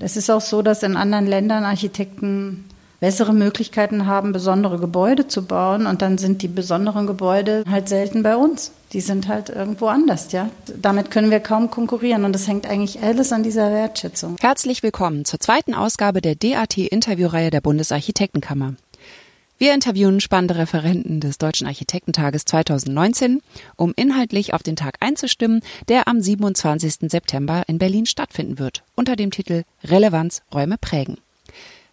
es ist auch so, dass in anderen Ländern Architekten bessere Möglichkeiten haben, besondere Gebäude zu bauen. Und dann sind die besonderen Gebäude halt selten bei uns. Die sind halt irgendwo anders, ja. Damit können wir kaum konkurrieren. Und das hängt eigentlich alles an dieser Wertschätzung. Herzlich willkommen zur zweiten Ausgabe der DAT-Interviewreihe der Bundesarchitektenkammer. Wir interviewen spannende Referenten des Deutschen Architektentages 2019, um inhaltlich auf den Tag einzustimmen, der am 27. September in Berlin stattfinden wird, unter dem Titel Relevanz Räume prägen.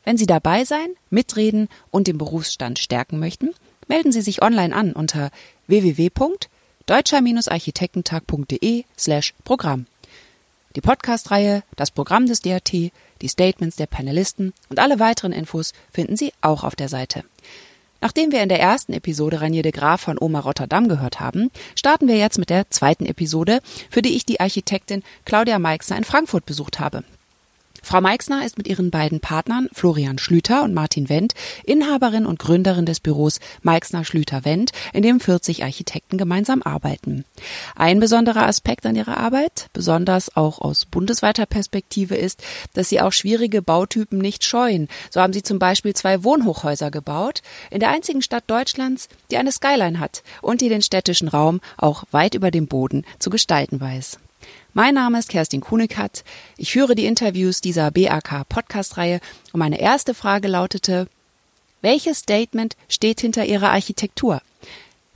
Wenn Sie dabei sein, mitreden und den Berufsstand stärken möchten, melden Sie sich online an unter www.deutscher-architektentag.de slash Programm. Die Podcast-Reihe, das Programm des DRT, die Statements der Panelisten und alle weiteren Infos finden Sie auch auf der Seite. Nachdem wir in der ersten Episode Ranier de Graaf von Oma Rotterdam gehört haben, starten wir jetzt mit der zweiten Episode, für die ich die Architektin Claudia Meixner in Frankfurt besucht habe. Frau Meixner ist mit ihren beiden Partnern Florian Schlüter und Martin Wendt Inhaberin und Gründerin des Büros Meixner Schlüter Wendt, in dem 40 Architekten gemeinsam arbeiten. Ein besonderer Aspekt an ihrer Arbeit, besonders auch aus bundesweiter Perspektive, ist, dass sie auch schwierige Bautypen nicht scheuen. So haben sie zum Beispiel zwei Wohnhochhäuser gebaut, in der einzigen Stadt Deutschlands, die eine Skyline hat und die den städtischen Raum auch weit über dem Boden zu gestalten weiß. Mein Name ist Kerstin Kunekat. Ich führe die Interviews dieser BAK Podcast-Reihe und meine erste Frage lautete, welches Statement steht hinter Ihrer Architektur?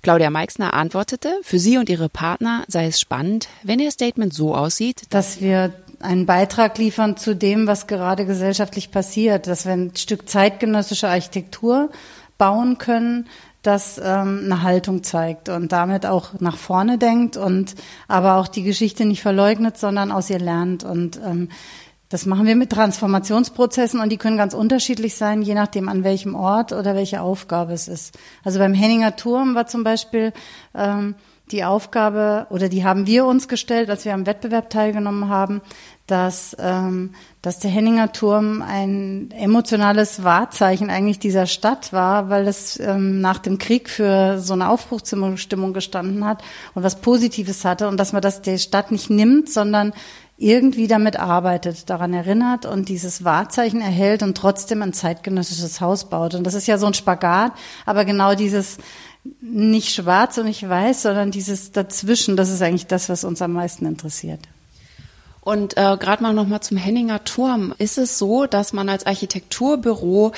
Claudia Meixner antwortete, für Sie und Ihre Partner sei es spannend, wenn Ihr Statement so aussieht, dass wir einen Beitrag liefern zu dem, was gerade gesellschaftlich passiert, dass wir ein Stück zeitgenössische Architektur bauen können, das ähm, eine Haltung zeigt und damit auch nach vorne denkt und aber auch die Geschichte nicht verleugnet, sondern aus ihr lernt. Und ähm, das machen wir mit Transformationsprozessen und die können ganz unterschiedlich sein, je nachdem an welchem Ort oder welche Aufgabe es ist. Also beim Henninger Turm war zum Beispiel ähm, die Aufgabe, oder die haben wir uns gestellt, als wir am Wettbewerb teilgenommen haben, dass, ähm, dass der Henninger Turm ein emotionales Wahrzeichen eigentlich dieser Stadt war, weil es ähm, nach dem Krieg für so eine Aufbruchsstimmung gestanden hat und was Positives hatte und dass man das der Stadt nicht nimmt, sondern irgendwie damit arbeitet, daran erinnert und dieses Wahrzeichen erhält und trotzdem ein zeitgenössisches Haus baut. Und das ist ja so ein Spagat, aber genau dieses nicht schwarz und nicht weiß, sondern dieses dazwischen, das ist eigentlich das, was uns am meisten interessiert. Und äh, gerade mal nochmal zum Henninger Turm. Ist es so, dass man als Architekturbüro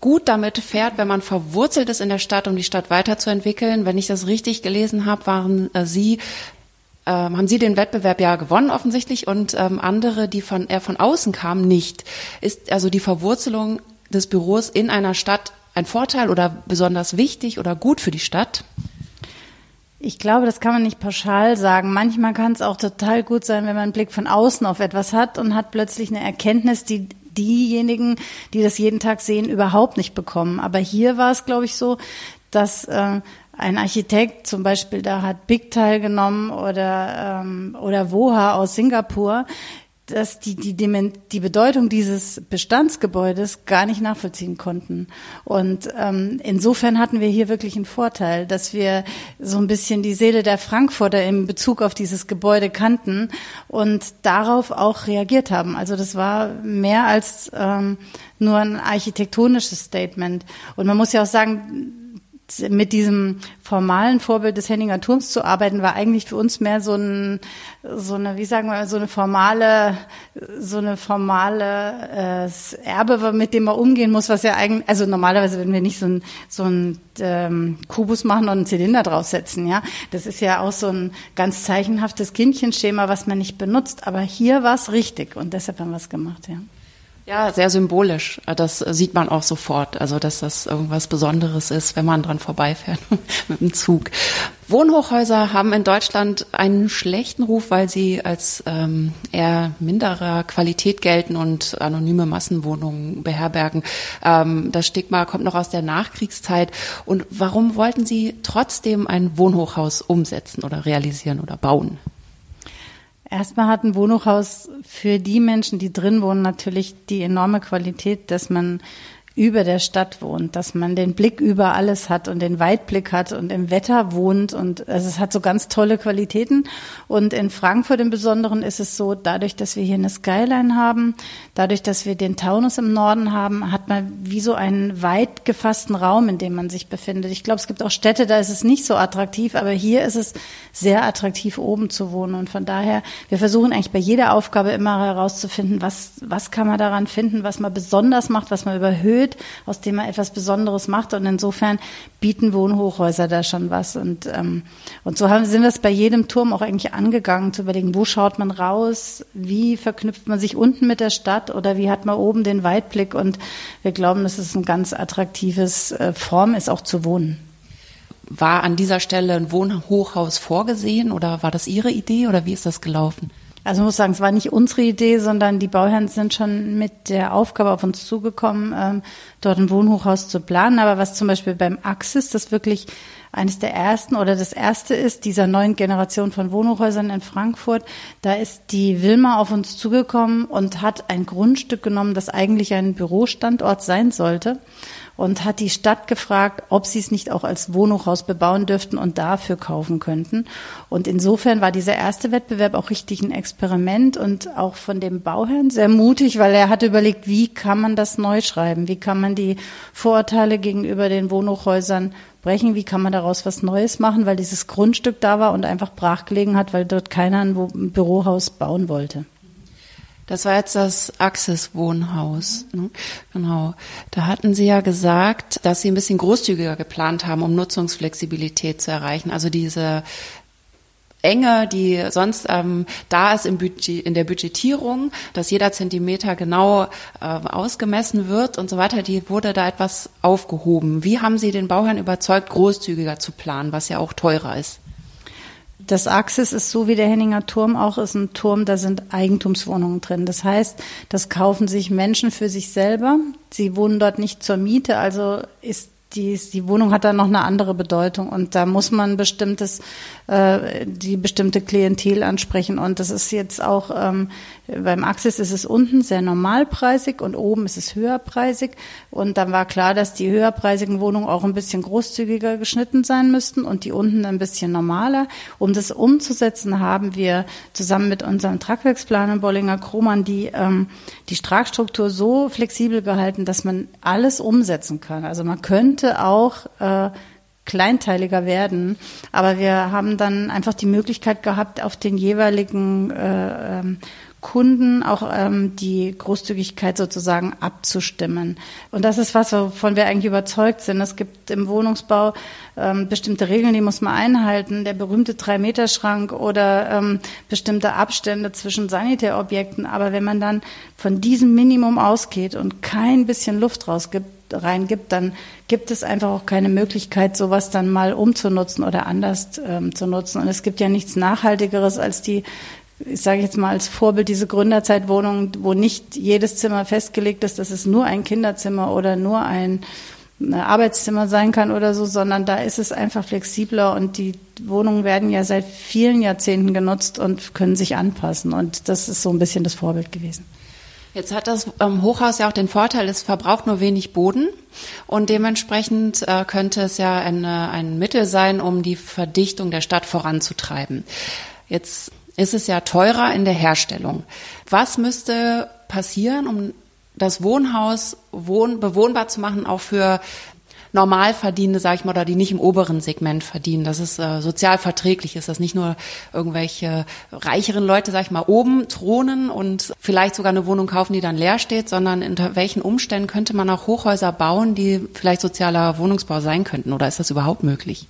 gut damit fährt, wenn man verwurzelt ist in der Stadt, um die Stadt weiterzuentwickeln? Wenn ich das richtig gelesen habe, waren äh, Sie ähm, haben Sie den Wettbewerb ja gewonnen offensichtlich und ähm, andere, die von eher von außen kamen, nicht. Ist also die Verwurzelung des Büros in einer Stadt ein Vorteil oder besonders wichtig oder gut für die Stadt? Ich glaube, das kann man nicht pauschal sagen. Manchmal kann es auch total gut sein, wenn man einen Blick von außen auf etwas hat und hat plötzlich eine Erkenntnis, die diejenigen, die das jeden Tag sehen, überhaupt nicht bekommen. Aber hier war es, glaube ich, so, dass äh, ein Architekt zum Beispiel, da hat Big teilgenommen oder, ähm, oder Woha aus Singapur, dass die, die, die Bedeutung dieses Bestandsgebäudes gar nicht nachvollziehen konnten. Und ähm, insofern hatten wir hier wirklich einen Vorteil, dass wir so ein bisschen die Seele der Frankfurter in Bezug auf dieses Gebäude kannten und darauf auch reagiert haben. Also das war mehr als ähm, nur ein architektonisches Statement. Und man muss ja auch sagen, mit diesem formalen Vorbild des Henninger Turms zu arbeiten, war eigentlich für uns mehr so ein, so eine, wie sagen wir, so eine formale, so eine formale äh, Erbe, mit dem man umgehen muss, was ja eigentlich, also normalerweise würden wir nicht so ein, so ein ähm, Kubus machen und einen Zylinder draufsetzen, ja. Das ist ja auch so ein ganz zeichenhaftes Kindchenschema, was man nicht benutzt. Aber hier war es richtig und deshalb haben wir es gemacht, ja. Ja, sehr symbolisch. Das sieht man auch sofort. Also, dass das irgendwas Besonderes ist, wenn man dran vorbeifährt mit dem Zug. Wohnhochhäuser haben in Deutschland einen schlechten Ruf, weil sie als ähm, eher minderer Qualität gelten und anonyme Massenwohnungen beherbergen. Ähm, das Stigma kommt noch aus der Nachkriegszeit. Und warum wollten Sie trotzdem ein Wohnhochhaus umsetzen oder realisieren oder bauen? Erstmal hat ein Wohnhochhaus für die Menschen, die drin wohnen, natürlich die enorme Qualität, dass man über der Stadt wohnt, dass man den Blick über alles hat und den Weitblick hat und im Wetter wohnt und also es hat so ganz tolle Qualitäten. Und in Frankfurt im Besonderen ist es so, dadurch, dass wir hier eine Skyline haben, dadurch, dass wir den Taunus im Norden haben, hat man wie so einen weit gefassten Raum, in dem man sich befindet. Ich glaube, es gibt auch Städte, da ist es nicht so attraktiv, aber hier ist es sehr attraktiv, oben zu wohnen. Und von daher, wir versuchen eigentlich bei jeder Aufgabe immer herauszufinden, was, was kann man daran finden, was man besonders macht, was man überhöht erhöht, aus dem man etwas Besonderes macht. Und insofern bieten Wohnhochhäuser da schon was. Und, ähm, und so haben, sind wir es bei jedem Turm auch eigentlich angegangen, zu überlegen, wo schaut man raus, wie verknüpft man sich unten mit der Stadt oder wie hat man oben den Weitblick. Und wir glauben, dass es ein ganz attraktives äh, Form ist, auch zu wohnen. War an dieser Stelle ein Wohnhochhaus vorgesehen oder war das Ihre Idee oder wie ist das gelaufen? Also ich muss sagen, es war nicht unsere Idee, sondern die Bauherren sind schon mit der Aufgabe auf uns zugekommen, ähm, dort ein Wohnhochhaus zu planen. Aber was zum Beispiel beim Axis, das wirklich eines der ersten oder das erste ist, dieser neuen Generation von Wohnhochhäusern in Frankfurt, da ist die Wilma auf uns zugekommen und hat ein Grundstück genommen, das eigentlich ein Bürostandort sein sollte und hat die Stadt gefragt, ob sie es nicht auch als Wohnhochhaus bebauen dürften und dafür kaufen könnten. Und insofern war dieser erste Wettbewerb auch richtig ein Experiment und auch von dem Bauherrn sehr mutig, weil er hatte überlegt, wie kann man das neu schreiben? Wie kann man die Vorurteile gegenüber den Wohnhochhäusern brechen? Wie kann man daraus was Neues machen? Weil dieses Grundstück da war und einfach brachgelegen hat, weil dort keiner ein Bürohaus bauen wollte. Das war jetzt das Axis-Wohnhaus. Ne? Genau. Da hatten Sie ja gesagt, dass Sie ein bisschen großzügiger geplant haben, um Nutzungsflexibilität zu erreichen. Also diese Enge, die sonst ähm, da ist im Budget, in der Budgetierung, dass jeder Zentimeter genau äh, ausgemessen wird und so weiter, die wurde da etwas aufgehoben. Wie haben Sie den Bauherrn überzeugt, großzügiger zu planen, was ja auch teurer ist? Das Axis ist so wie der Henninger Turm auch, ist ein Turm, da sind Eigentumswohnungen drin. Das heißt, das kaufen sich Menschen für sich selber. Sie wohnen dort nicht zur Miete, also ist die, die Wohnung hat dann noch eine andere Bedeutung und da muss man bestimmtes, äh, die bestimmte Klientel ansprechen und das ist jetzt auch ähm, beim Axis ist es unten sehr normalpreisig und oben ist es höherpreisig und dann war klar, dass die höherpreisigen Wohnungen auch ein bisschen großzügiger geschnitten sein müssten und die unten ein bisschen normaler. Um das umzusetzen, haben wir zusammen mit unserem Tragwerksplaner Bollinger Kroman die ähm, die Tragstruktur so flexibel gehalten, dass man alles umsetzen kann. Also man könnte auch äh, kleinteiliger werden. Aber wir haben dann einfach die Möglichkeit gehabt, auf den jeweiligen äh, ähm, Kunden auch ähm, die Großzügigkeit sozusagen abzustimmen. Und das ist was, wovon wir eigentlich überzeugt sind. Es gibt im Wohnungsbau ähm, bestimmte Regeln, die muss man einhalten. Der berühmte Drei-Meter-Schrank oder ähm, bestimmte Abstände zwischen Sanitärobjekten. Aber wenn man dann von diesem Minimum ausgeht und kein bisschen Luft rausgibt, reingibt, dann gibt es einfach auch keine Möglichkeit, sowas dann mal umzunutzen oder anders ähm, zu nutzen. Und es gibt ja nichts Nachhaltigeres als die ich sage jetzt mal als Vorbild diese Gründerzeitwohnung, wo nicht jedes Zimmer festgelegt ist, dass es nur ein Kinderzimmer oder nur ein Arbeitszimmer sein kann oder so, sondern da ist es einfach flexibler und die Wohnungen werden ja seit vielen Jahrzehnten genutzt und können sich anpassen und das ist so ein bisschen das Vorbild gewesen. Jetzt hat das ähm, Hochhaus ja auch den Vorteil, es verbraucht nur wenig Boden und dementsprechend äh, könnte es ja eine, ein Mittel sein, um die Verdichtung der Stadt voranzutreiben. Jetzt ist es ja teurer in der Herstellung. Was müsste passieren, um das Wohnhaus wohn bewohnbar zu machen, auch für Normalverdienende, sage ich mal, oder die nicht im oberen Segment verdienen, dass es äh, sozial verträglich ist, dass nicht nur irgendwelche reicheren Leute, sage ich mal, oben thronen und vielleicht sogar eine Wohnung kaufen, die dann leer steht, sondern unter welchen Umständen könnte man auch Hochhäuser bauen, die vielleicht sozialer Wohnungsbau sein könnten, oder ist das überhaupt möglich?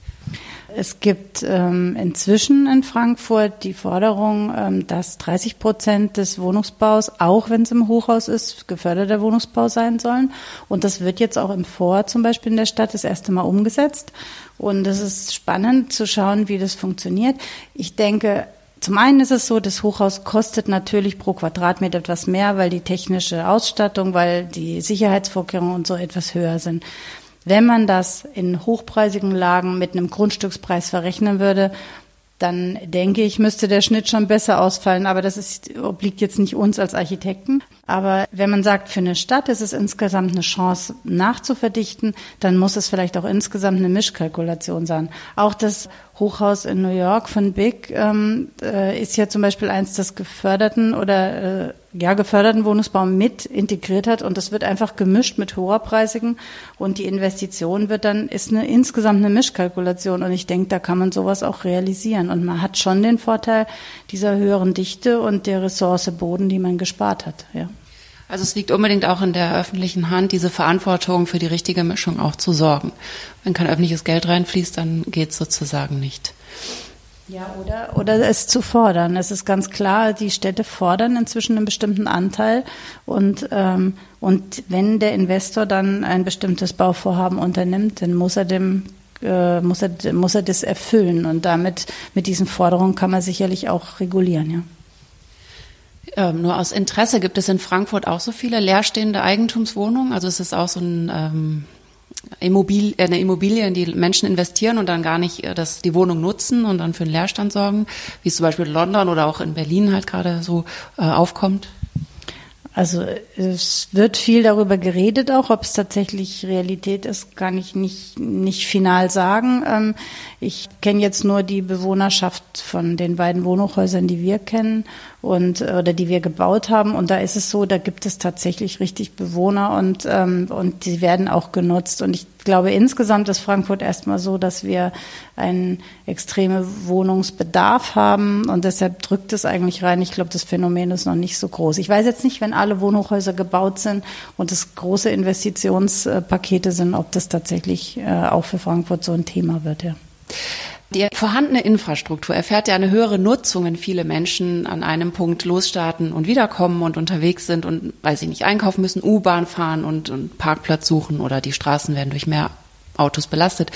Es gibt ähm, inzwischen in Frankfurt die Forderung, ähm, dass 30 Prozent des Wohnungsbaus, auch wenn es im Hochhaus ist, geförderter Wohnungsbau sein sollen. Und das wird jetzt auch im Vor zum Beispiel in der Stadt das erste Mal umgesetzt. Und es ist spannend zu schauen, wie das funktioniert. Ich denke, zum einen ist es so, das Hochhaus kostet natürlich pro Quadratmeter etwas mehr, weil die technische Ausstattung, weil die Sicherheitsvorkehrungen und so etwas höher sind. Wenn man das in hochpreisigen Lagen mit einem Grundstückspreis verrechnen würde, dann denke ich, müsste der Schnitt schon besser ausfallen. Aber das ist, obliegt jetzt nicht uns als Architekten. Aber wenn man sagt, für eine Stadt ist es insgesamt eine Chance nachzuverdichten, dann muss es vielleicht auch insgesamt eine Mischkalkulation sein. Auch das Hochhaus in New York von Big ähm, äh, ist ja zum Beispiel eins des geförderten oder äh, ja geförderten Wohnungsbau mit integriert hat und das wird einfach gemischt mit hoherpreisigen und die Investition wird dann ist eine insgesamt eine Mischkalkulation und ich denke, da kann man sowas auch realisieren und man hat schon den Vorteil dieser höheren Dichte und der Ressource Boden, die man gespart hat. Ja. Also es liegt unbedingt auch in der öffentlichen Hand, diese Verantwortung für die richtige Mischung auch zu sorgen. Wenn kein öffentliches Geld reinfließt, dann geht es sozusagen nicht. Ja, oder, oder es zu fordern. Es ist ganz klar, die Städte fordern inzwischen einen bestimmten Anteil und, ähm, und wenn der Investor dann ein bestimmtes Bauvorhaben unternimmt, dann muss er dem äh, muss er, muss er das erfüllen und damit mit diesen Forderungen kann man sicherlich auch regulieren, ja. Ähm, nur aus Interesse gibt es in Frankfurt auch so viele leerstehende Eigentumswohnungen. Also es ist auch so ein ähm, Immobilie, eine Immobilie, in die Menschen investieren und dann gar nicht äh, das, die Wohnung nutzen und dann für einen Leerstand sorgen, wie es zum Beispiel in London oder auch in Berlin halt gerade so äh, aufkommt. Also es wird viel darüber geredet, auch ob es tatsächlich Realität ist, kann ich nicht, nicht final sagen. Ähm, ich kenne jetzt nur die Bewohnerschaft von den beiden Wohnhochhäusern, die wir kennen und oder die wir gebaut haben. Und da ist es so, da gibt es tatsächlich richtig Bewohner und ähm, und die werden auch genutzt. Und ich glaube insgesamt ist Frankfurt erstmal so, dass wir einen extreme Wohnungsbedarf haben und deshalb drückt es eigentlich rein. Ich glaube, das Phänomen ist noch nicht so groß. Ich weiß jetzt nicht, wenn alle Wohnhochhäuser gebaut sind und es große Investitionspakete sind, ob das tatsächlich äh, auch für Frankfurt so ein Thema wird. Ja. Die vorhandene Infrastruktur erfährt ja eine höhere Nutzung, wenn viele Menschen an einem Punkt losstarten und wiederkommen und unterwegs sind und, weil sie nicht einkaufen müssen, U-Bahn fahren und, und Parkplatz suchen oder die Straßen werden durch mehr Autos belastet.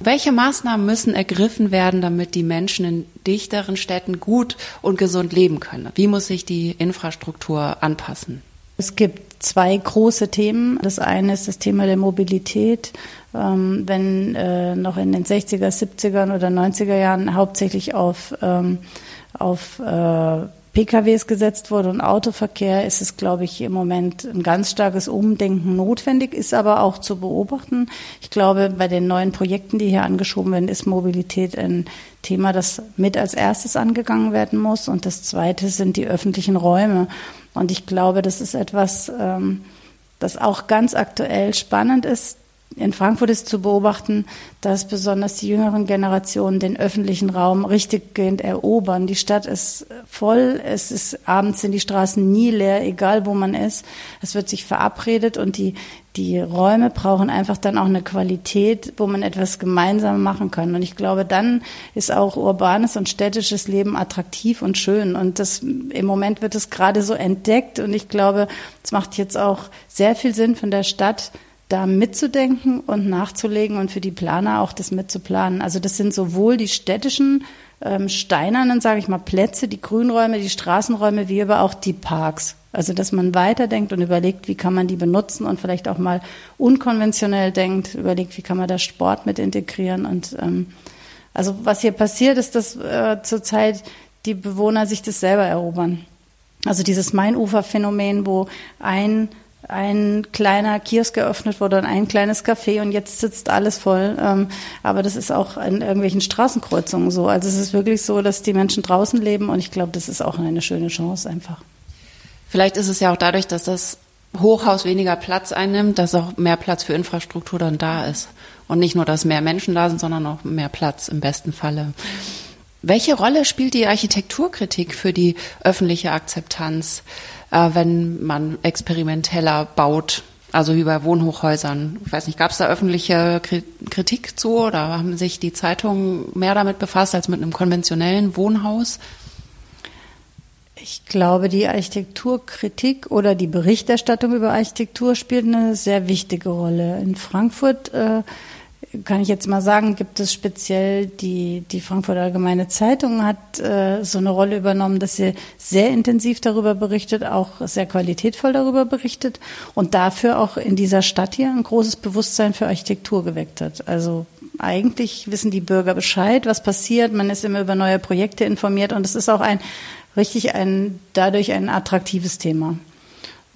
Welche Maßnahmen müssen ergriffen werden, damit die Menschen in dichteren Städten gut und gesund leben können? Wie muss sich die Infrastruktur anpassen? Es gibt zwei große Themen. Das eine ist das Thema der Mobilität. Ähm, wenn äh, noch in den 60er, 70er oder 90er Jahren hauptsächlich auf, ähm, auf äh, PKWs gesetzt wurde und Autoverkehr, ist es, glaube ich, im Moment ein ganz starkes Umdenken notwendig, ist aber auch zu beobachten. Ich glaube, bei den neuen Projekten, die hier angeschoben werden, ist Mobilität ein Thema, das mit als erstes angegangen werden muss. Und das zweite sind die öffentlichen Räume. Und ich glaube, das ist etwas, ähm, das auch ganz aktuell spannend ist, in Frankfurt ist zu beobachten, dass besonders die jüngeren Generationen den öffentlichen Raum richtiggehend erobern. Die Stadt ist voll, es ist abends sind die Straßen nie leer, egal wo man ist. Es wird sich verabredet und die die Räume brauchen einfach dann auch eine Qualität, wo man etwas gemeinsam machen kann. Und ich glaube, dann ist auch urbanes und städtisches Leben attraktiv und schön. Und das, im Moment wird es gerade so entdeckt. Und ich glaube, es macht jetzt auch sehr viel Sinn von der Stadt, da mitzudenken und nachzulegen und für die Planer auch das mitzuplanen. Also das sind sowohl die städtischen ähm, steinernen, sage ich mal, Plätze, die Grünräume, die Straßenräume, wie aber auch die Parks. Also dass man weiterdenkt und überlegt, wie kann man die benutzen und vielleicht auch mal unkonventionell denkt, überlegt, wie kann man da Sport mit integrieren. Und ähm, also was hier passiert, ist, dass äh, zurzeit die Bewohner sich das selber erobern. Also dieses Mainufer-Phänomen, wo ein ein kleiner Kiosk geöffnet wurde und ein kleines Café und jetzt sitzt alles voll. Ähm, aber das ist auch in irgendwelchen Straßenkreuzungen so. Also es ist wirklich so, dass die Menschen draußen leben und ich glaube, das ist auch eine schöne Chance einfach. Vielleicht ist es ja auch dadurch, dass das Hochhaus weniger Platz einnimmt, dass auch mehr Platz für Infrastruktur dann da ist. Und nicht nur, dass mehr Menschen da sind, sondern auch mehr Platz im besten Falle. Welche Rolle spielt die Architekturkritik für die öffentliche Akzeptanz? Äh, wenn man experimenteller baut, also wie bei Wohnhochhäusern. Ich weiß nicht, gab es da öffentliche Kritik zu oder haben sich die Zeitungen mehr damit befasst als mit einem konventionellen Wohnhaus? Ich glaube, die Architekturkritik oder die Berichterstattung über Architektur spielt eine sehr wichtige Rolle. In Frankfurt äh, kann ich jetzt mal sagen, gibt es speziell die, die Frankfurter Allgemeine Zeitung hat äh, so eine Rolle übernommen, dass sie sehr intensiv darüber berichtet, auch sehr qualitätvoll darüber berichtet und dafür auch in dieser Stadt hier ein großes Bewusstsein für Architektur geweckt hat. Also eigentlich wissen die Bürger Bescheid, was passiert. Man ist immer über neue Projekte informiert und es ist auch ein richtig ein dadurch ein attraktives Thema.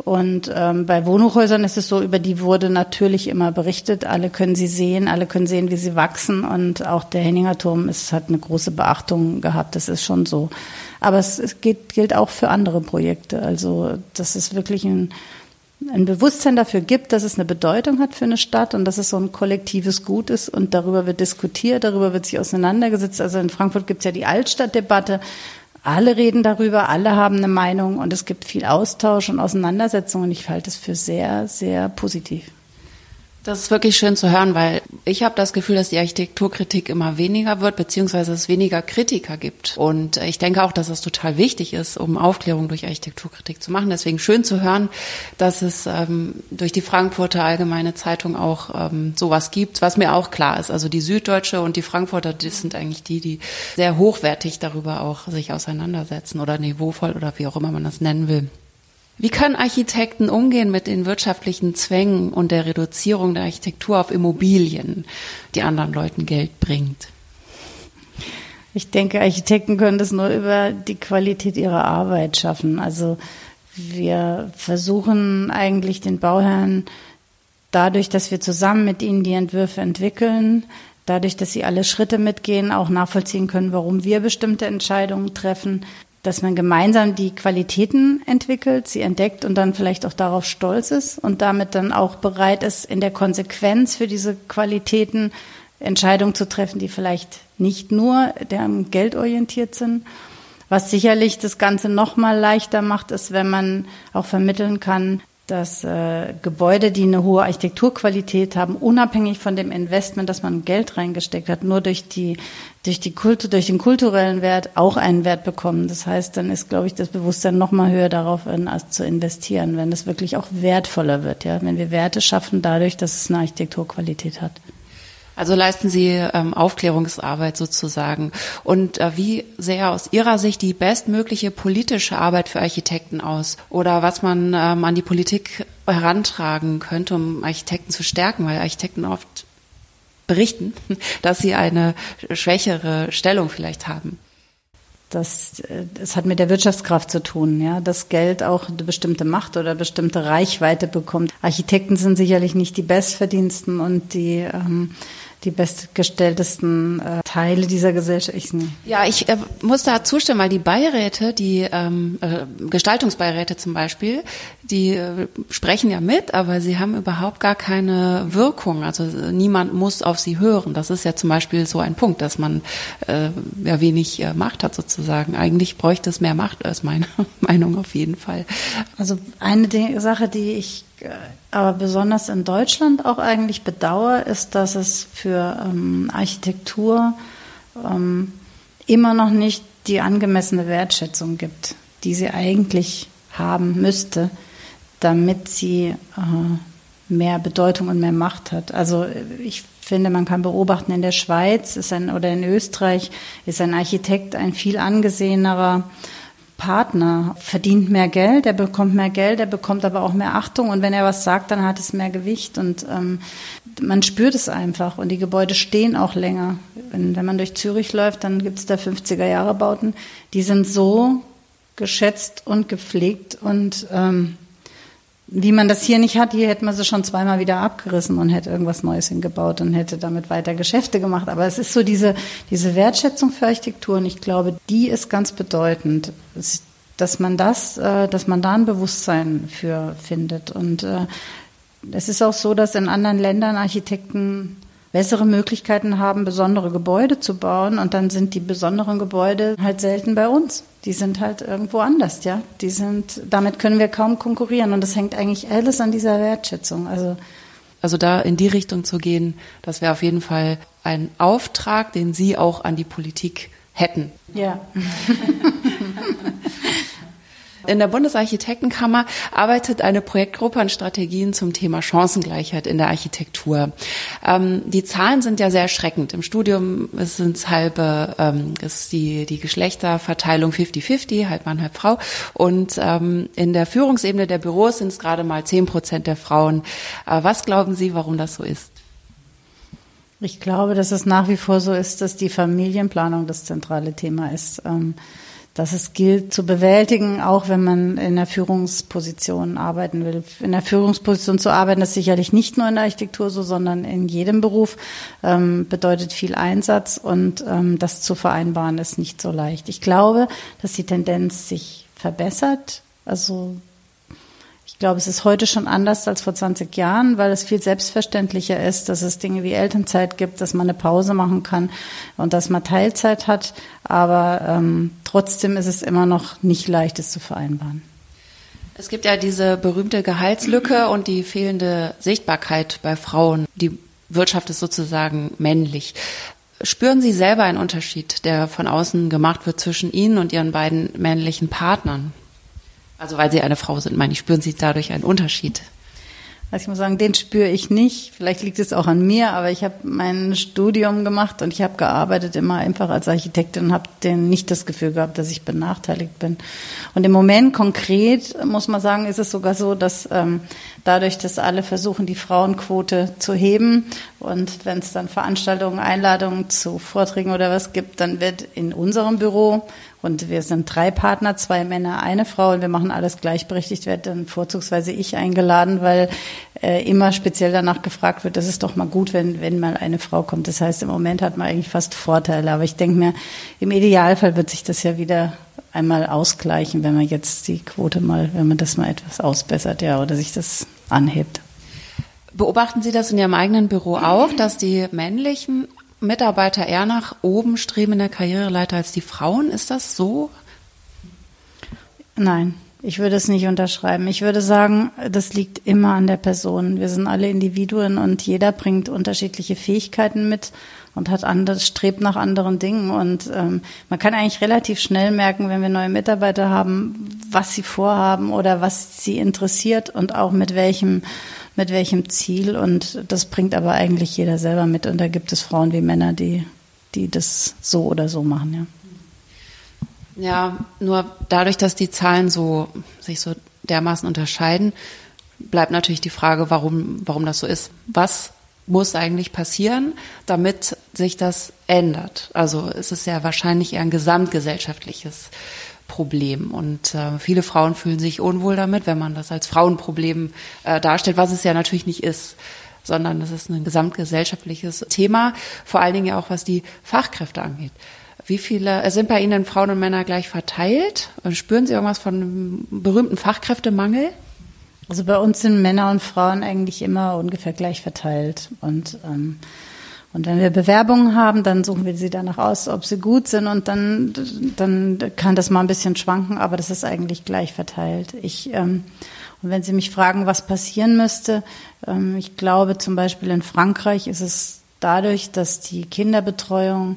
Und ähm, bei Wohnhochhäusern ist es so, über die wurde natürlich immer berichtet. Alle können sie sehen, alle können sehen, wie sie wachsen. Und auch der Henninger Turm ist, hat eine große Beachtung gehabt. Das ist schon so. Aber es, es geht, gilt auch für andere Projekte. Also das ist wirklich ein, ein Bewusstsein dafür gibt, dass es eine Bedeutung hat für eine Stadt und dass es so ein kollektives Gut ist und darüber wird diskutiert, darüber wird sich auseinandergesetzt. Also in Frankfurt gibt es ja die Altstadtdebatte. Alle reden darüber, alle haben eine Meinung und es gibt viel Austausch und Auseinandersetzung und ich halte es für sehr, sehr positiv. Das ist wirklich schön zu hören, weil ich habe das Gefühl, dass die Architekturkritik immer weniger wird, beziehungsweise es weniger Kritiker gibt. Und ich denke auch, dass es total wichtig ist, um Aufklärung durch Architekturkritik zu machen. Deswegen schön zu hören, dass es ähm, durch die Frankfurter Allgemeine Zeitung auch ähm, sowas gibt, was mir auch klar ist. Also die Süddeutsche und die Frankfurter, das sind eigentlich die, die sehr hochwertig darüber auch sich auseinandersetzen oder niveauvoll oder wie auch immer man das nennen will. Wie können Architekten umgehen mit den wirtschaftlichen Zwängen und der Reduzierung der Architektur auf Immobilien, die anderen Leuten Geld bringt? Ich denke, Architekten können das nur über die Qualität ihrer Arbeit schaffen. Also wir versuchen eigentlich den Bauherren dadurch, dass wir zusammen mit ihnen die Entwürfe entwickeln, dadurch, dass sie alle Schritte mitgehen, auch nachvollziehen können, warum wir bestimmte Entscheidungen treffen, dass man gemeinsam die Qualitäten entwickelt, sie entdeckt und dann vielleicht auch darauf stolz ist und damit dann auch bereit ist, in der Konsequenz für diese Qualitäten Entscheidungen zu treffen, die vielleicht nicht nur dem Geld orientiert sind. Was sicherlich das Ganze noch mal leichter macht, ist, wenn man auch vermitteln kann, dass äh, Gebäude, die eine hohe Architekturqualität haben, unabhängig von dem Investment, dass man Geld reingesteckt hat, nur durch die durch die Kultur, durch den kulturellen Wert auch einen Wert bekommen. Das heißt, dann ist, glaube ich, das Bewusstsein noch mal höher darauf, als zu investieren, wenn es wirklich auch wertvoller wird, ja, wenn wir Werte schaffen dadurch, dass es eine Architekturqualität hat. Also leisten Sie ähm, Aufklärungsarbeit sozusagen. Und äh, wie sähe aus Ihrer Sicht die bestmögliche politische Arbeit für Architekten aus? Oder was man ähm, an die Politik herantragen könnte, um Architekten zu stärken? Weil Architekten oft berichten, dass sie eine schwächere Stellung vielleicht haben. Das, äh, das hat mit der Wirtschaftskraft zu tun, ja, dass Geld auch eine bestimmte Macht oder bestimmte Reichweite bekommt. Architekten sind sicherlich nicht die Bestverdiensten und die ähm, die bestgestelltesten äh, Teile dieser Gesellschaft. Ich, ja, ich äh, muss da zustimmen, weil die Beiräte, die ähm, äh, Gestaltungsbeiräte zum Beispiel, die äh, sprechen ja mit, aber sie haben überhaupt gar keine Wirkung. Also niemand muss auf sie hören. Das ist ja zum Beispiel so ein Punkt, dass man äh, ja wenig äh, Macht hat sozusagen. Eigentlich bräuchte es mehr Macht, als meine Meinung auf jeden Fall. Also eine Sache, die ich aber besonders in Deutschland auch eigentlich bedauere, ist, dass es für ähm, Architektur ähm, immer noch nicht die angemessene Wertschätzung gibt, die sie eigentlich haben müsste, damit sie äh, mehr Bedeutung und mehr Macht hat. Also ich finde, man kann beobachten, in der Schweiz ist ein, oder in Österreich ist ein Architekt ein viel angesehenerer Partner verdient mehr Geld, er bekommt mehr Geld, er bekommt aber auch mehr Achtung und wenn er was sagt, dann hat es mehr Gewicht und ähm, man spürt es einfach und die Gebäude stehen auch länger. Wenn, wenn man durch Zürich läuft, dann gibt es da 50er Jahre Bauten, die sind so geschätzt und gepflegt und ähm, wie man das hier nicht hat, hier hätte man sie schon zweimal wieder abgerissen und hätte irgendwas Neues hingebaut und hätte damit weiter Geschäfte gemacht. Aber es ist so diese, diese Wertschätzung für Architektur und ich glaube, die ist ganz bedeutend, dass man das, äh, dass man da ein Bewusstsein für findet. Und äh, es ist auch so, dass in anderen Ländern Architekten bessere Möglichkeiten haben, besondere Gebäude zu bauen und dann sind die besonderen Gebäude halt selten bei uns. Die sind halt irgendwo anders, ja. Die sind, damit können wir kaum konkurrieren und das hängt eigentlich alles an dieser Wertschätzung. Also, also da in die Richtung zu gehen, das wäre auf jeden Fall ein Auftrag, den Sie auch an die Politik hätten. Ja. In der Bundesarchitektenkammer arbeitet eine Projektgruppe an Strategien zum Thema Chancengleichheit in der Architektur. Ähm, die Zahlen sind ja sehr erschreckend. Im Studium sind es halbe, ähm, ist die, die Geschlechterverteilung 50-50, halb Mann, halb Frau. Und ähm, in der Führungsebene der Büros sind es gerade mal 10 Prozent der Frauen. Äh, was glauben Sie, warum das so ist? Ich glaube, dass es nach wie vor so ist, dass die Familienplanung das zentrale Thema ist. Ähm, dass es gilt zu bewältigen, auch wenn man in der Führungsposition arbeiten will. In der Führungsposition zu arbeiten ist sicherlich nicht nur in der Architektur so, sondern in jedem Beruf, ähm, bedeutet viel Einsatz und ähm, das zu vereinbaren ist nicht so leicht. Ich glaube, dass die Tendenz sich verbessert. Also glaube, es ist heute schon anders als vor 20 Jahren, weil es viel selbstverständlicher ist, dass es Dinge wie Elternzeit gibt, dass man eine Pause machen kann und dass man Teilzeit hat. Aber ähm, trotzdem ist es immer noch nicht leicht, es zu vereinbaren. Es gibt ja diese berühmte Gehaltslücke und die fehlende Sichtbarkeit bei Frauen. Die Wirtschaft ist sozusagen männlich. Spüren Sie selber einen Unterschied, der von außen gemacht wird zwischen Ihnen und Ihren beiden männlichen Partnern? Also weil Sie eine Frau sind, meine ich, spüren Sie dadurch einen Unterschied? Also ich muss sagen, den spüre ich nicht. Vielleicht liegt es auch an mir, aber ich habe mein Studium gemacht und ich habe gearbeitet immer einfach als Architektin und habe nicht das Gefühl gehabt, dass ich benachteiligt bin. Und im Moment konkret muss man sagen, ist es sogar so, dass ähm, dadurch, dass alle versuchen, die Frauenquote zu heben und wenn es dann Veranstaltungen, Einladungen zu Vorträgen oder was gibt, dann wird in unserem Büro und wir sind drei Partner, zwei Männer, eine Frau und wir machen alles gleichberechtigt, wird dann vorzugsweise ich eingeladen, weil äh, immer speziell danach gefragt wird, das ist doch mal gut, wenn, wenn mal eine Frau kommt. Das heißt, im Moment hat man eigentlich fast Vorteile, aber ich denke mir, im Idealfall wird sich das ja wieder einmal ausgleichen, wenn man jetzt die Quote mal, wenn man das mal etwas ausbessert, ja, oder sich das anhebt. Beobachten Sie das in Ihrem eigenen Büro auch, dass die männlichen Mitarbeiter eher nach oben streben in der Karriereleiter als die Frauen. Ist das so? Nein, ich würde es nicht unterschreiben. Ich würde sagen, das liegt immer an der Person. Wir sind alle Individuen und jeder bringt unterschiedliche Fähigkeiten mit und hat anders, strebt nach anderen Dingen. Und ähm, man kann eigentlich relativ schnell merken, wenn wir neue Mitarbeiter haben, was sie vorhaben oder was sie interessiert und auch mit welchem mit welchem Ziel. Und das bringt aber eigentlich jeder selber mit. Und da gibt es Frauen wie Männer, die, die das so oder so machen, ja. Ja, nur dadurch, dass die Zahlen so, sich so dermaßen unterscheiden, bleibt natürlich die Frage, warum, warum das so ist. Was muss eigentlich passieren, damit sich das ändert? Also es ist ja wahrscheinlich eher ein gesamtgesellschaftliches Problem. Und äh, viele Frauen fühlen sich unwohl damit, wenn man das als Frauenproblem äh, darstellt, was es ja natürlich nicht ist sondern das ist ein gesamtgesellschaftliches Thema, vor allen Dingen ja auch was die Fachkräfte angeht. Wie viele äh, sind bei Ihnen Frauen und Männer gleich verteilt? Spüren Sie irgendwas von einem berühmten Fachkräftemangel? Also bei uns sind Männer und Frauen eigentlich immer ungefähr gleich verteilt. Und ähm, und wenn wir Bewerbungen haben, dann suchen wir sie danach aus, ob sie gut sind und dann, dann kann das mal ein bisschen schwanken, aber das ist eigentlich gleich verteilt. Ich, ähm, und wenn Sie mich fragen, was passieren müsste, ähm, ich glaube zum Beispiel in Frankreich ist es dadurch, dass die Kinderbetreuung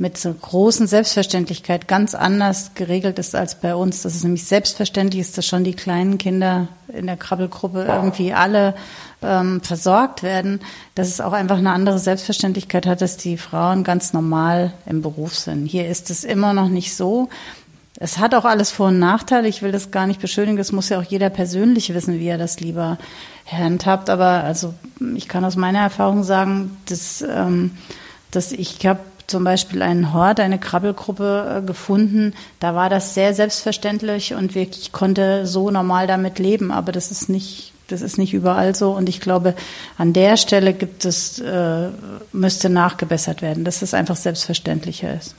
mit so großen Selbstverständlichkeit ganz anders geregelt ist als bei uns. Das ist nämlich selbstverständlich ist, dass schon die kleinen Kinder in der Krabbelgruppe irgendwie alle ähm, versorgt werden, dass es auch einfach eine andere Selbstverständlichkeit hat, dass die Frauen ganz normal im Beruf sind. Hier ist es immer noch nicht so. Es hat auch alles Vor- und Nachteile. Ich will das gar nicht beschönigen. Das muss ja auch jeder persönlich wissen, wie er das lieber handhabt. Aber also ich kann aus meiner Erfahrung sagen, dass, ähm, dass ich habe zum Beispiel einen Hort, eine Krabbelgruppe äh, gefunden. Da war das sehr selbstverständlich und wirklich konnte so normal damit leben. Aber das ist nicht, das ist nicht überall so. Und ich glaube, an der Stelle gibt es, äh, müsste nachgebessert werden, dass es einfach selbstverständlicher ist.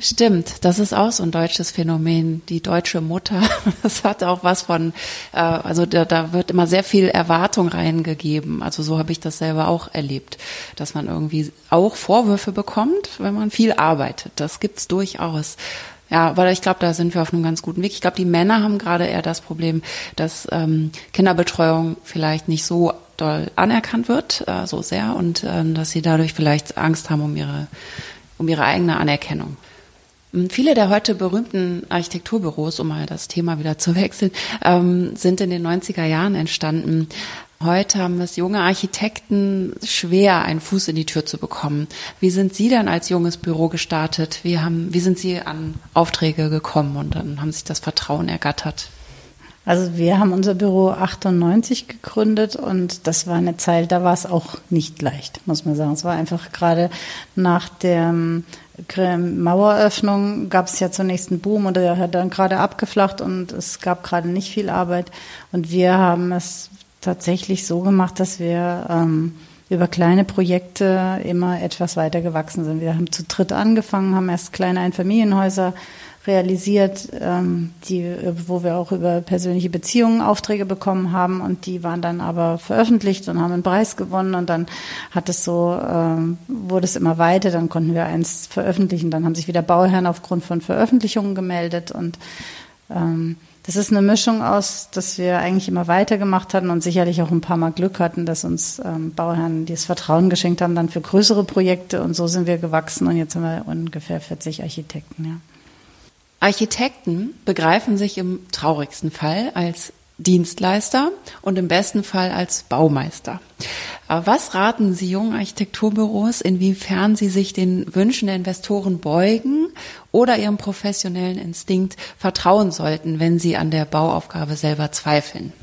Stimmt, das ist auch so ein deutsches Phänomen. Die deutsche Mutter, das hat auch was von, äh, also da, da wird immer sehr viel Erwartung reingegeben. Also so habe ich das selber auch erlebt, dass man irgendwie auch Vorwürfe bekommt, wenn man viel arbeitet. Das gibt's durchaus. Ja, aber ich glaube, da sind wir auf einem ganz guten Weg. Ich glaube, die Männer haben gerade eher das Problem, dass ähm, Kinderbetreuung vielleicht nicht so doll anerkannt wird, äh, so sehr, und äh, dass sie dadurch vielleicht Angst haben um ihre um ihre eigene Anerkennung. Viele der heute berühmten Architekturbüros, um mal das Thema wieder zu wechseln, ähm, sind in den 90er Jahren entstanden. Heute haben es junge Architekten schwer, einen Fuß in die Tür zu bekommen. Wie sind Sie dann als junges Büro gestartet? Wie, haben, wie sind Sie an Aufträge gekommen und dann haben sich das Vertrauen ergattert? Also wir haben unser Büro 98 gegründet und das war eine Zeit, da war es auch nicht leicht, muss man sagen. Es war einfach gerade nach der ähm, Maueröffnung gab es ja zunächst einen Boom und der hat dann gerade abgeflacht und es gab gerade nicht viel Arbeit. Und wir haben es tatsächlich so gemacht, dass wir ähm, über kleine Projekte immer etwas weiter gewachsen sind. Wir haben zu dritt angefangen, haben erst kleine Einfamilienhäuser realisiert, ähm, die, wo wir auch über persönliche Beziehungen Aufträge bekommen haben und die waren dann aber veröffentlicht und haben einen Preis gewonnen und dann hat es so, ähm, wurde es immer weiter, dann konnten wir eins veröffentlichen, dann haben sich wieder Bauherren aufgrund von Veröffentlichungen gemeldet und ähm, das ist eine Mischung aus, dass wir eigentlich immer weitergemacht hatten und sicherlich auch ein paar Mal Glück hatten, dass uns ähm, Bauherren das Vertrauen geschenkt haben dann für größere Projekte und so sind wir gewachsen und jetzt haben wir ungefähr 40 Architekten, ja. Architekten begreifen sich im traurigsten Fall als Dienstleister und im besten Fall als Baumeister. Aber was raten Sie jungen Architekturbüros, inwiefern sie sich den Wünschen der Investoren beugen oder ihrem professionellen Instinkt vertrauen sollten, wenn sie an der Bauaufgabe selber zweifeln?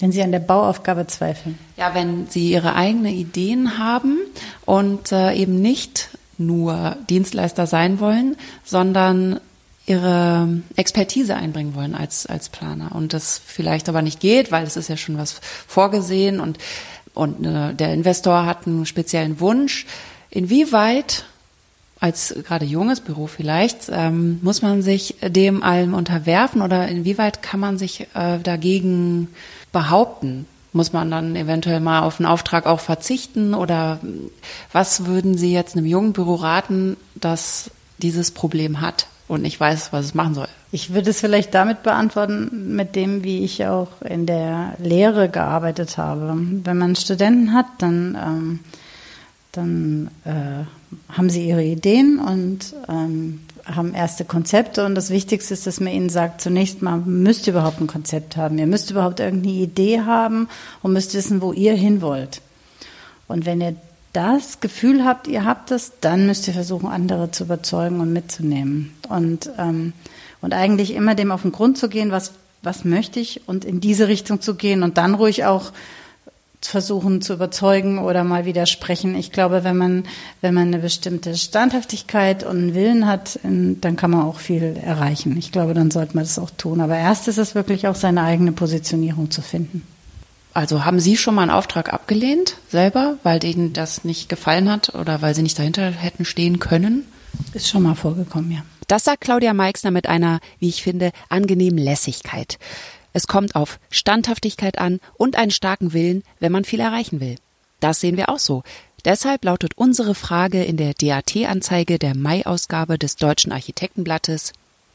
Wenn Sie an der Bauaufgabe zweifeln? Ja, wenn Sie Ihre eigenen Ideen haben und äh, eben nicht nur Dienstleister sein wollen, sondern ihre Expertise einbringen wollen als, als Planer und das vielleicht aber nicht geht, weil es ist ja schon was vorgesehen und, und der Investor hat einen speziellen Wunsch. Inwieweit als gerade junges Büro vielleicht, ähm, muss man sich dem allem unterwerfen oder inwieweit kann man sich äh, dagegen behaupten? Muss man dann eventuell mal auf einen Auftrag auch verzichten oder was würden Sie jetzt einem jungen Büro raten, das dieses Problem hat? Und nicht weiß, was es machen soll. Ich würde es vielleicht damit beantworten, mit dem, wie ich auch in der Lehre gearbeitet habe. Wenn man Studenten hat, dann, ähm, dann äh, haben sie ihre Ideen und ähm, haben erste Konzepte und das Wichtigste ist, dass man ihnen sagt, zunächst mal müsst ihr überhaupt ein Konzept haben. Ihr müsst überhaupt irgendeine Idee haben und müsst wissen, wo ihr hin wollt. Und wenn ihr das Gefühl habt, ihr habt es, dann müsst ihr versuchen, andere zu überzeugen und mitzunehmen. Und, ähm, und eigentlich immer dem auf den Grund zu gehen, was, was möchte ich und in diese Richtung zu gehen und dann ruhig auch versuchen zu überzeugen oder mal widersprechen. Ich glaube, wenn man, wenn man eine bestimmte Standhaftigkeit und einen Willen hat, dann kann man auch viel erreichen. Ich glaube, dann sollte man das auch tun. Aber erst ist es wirklich auch seine eigene Positionierung zu finden. Also haben Sie schon mal einen Auftrag abgelehnt selber, weil Ihnen das nicht gefallen hat oder weil Sie nicht dahinter hätten stehen können? Ist schon mal vorgekommen, ja. Das sagt Claudia Meixner mit einer, wie ich finde, angenehmen Lässigkeit. Es kommt auf Standhaftigkeit an und einen starken Willen, wenn man viel erreichen will. Das sehen wir auch so. Deshalb lautet unsere Frage in der DAT-Anzeige der Mai-Ausgabe des Deutschen Architektenblattes,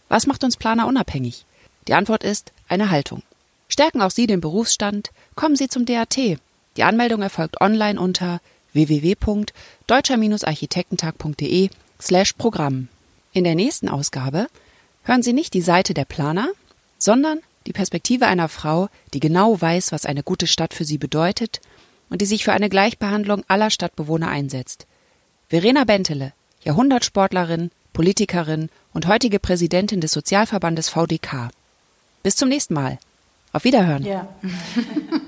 was macht uns Planer unabhängig? Die Antwort ist eine Haltung. Stärken auch Sie den Berufsstand, kommen Sie zum DAT. Die Anmeldung erfolgt online unter www.deutscher-architektentag.de slash Programm. In der nächsten Ausgabe hören Sie nicht die Seite der Planer, sondern die Perspektive einer Frau, die genau weiß, was eine gute Stadt für sie bedeutet und die sich für eine Gleichbehandlung aller Stadtbewohner einsetzt. Verena Bentele, Jahrhundertsportlerin, Politikerin und heutige Präsidentin des Sozialverbandes VDK. Bis zum nächsten Mal. Auf Wiederhören. Ja.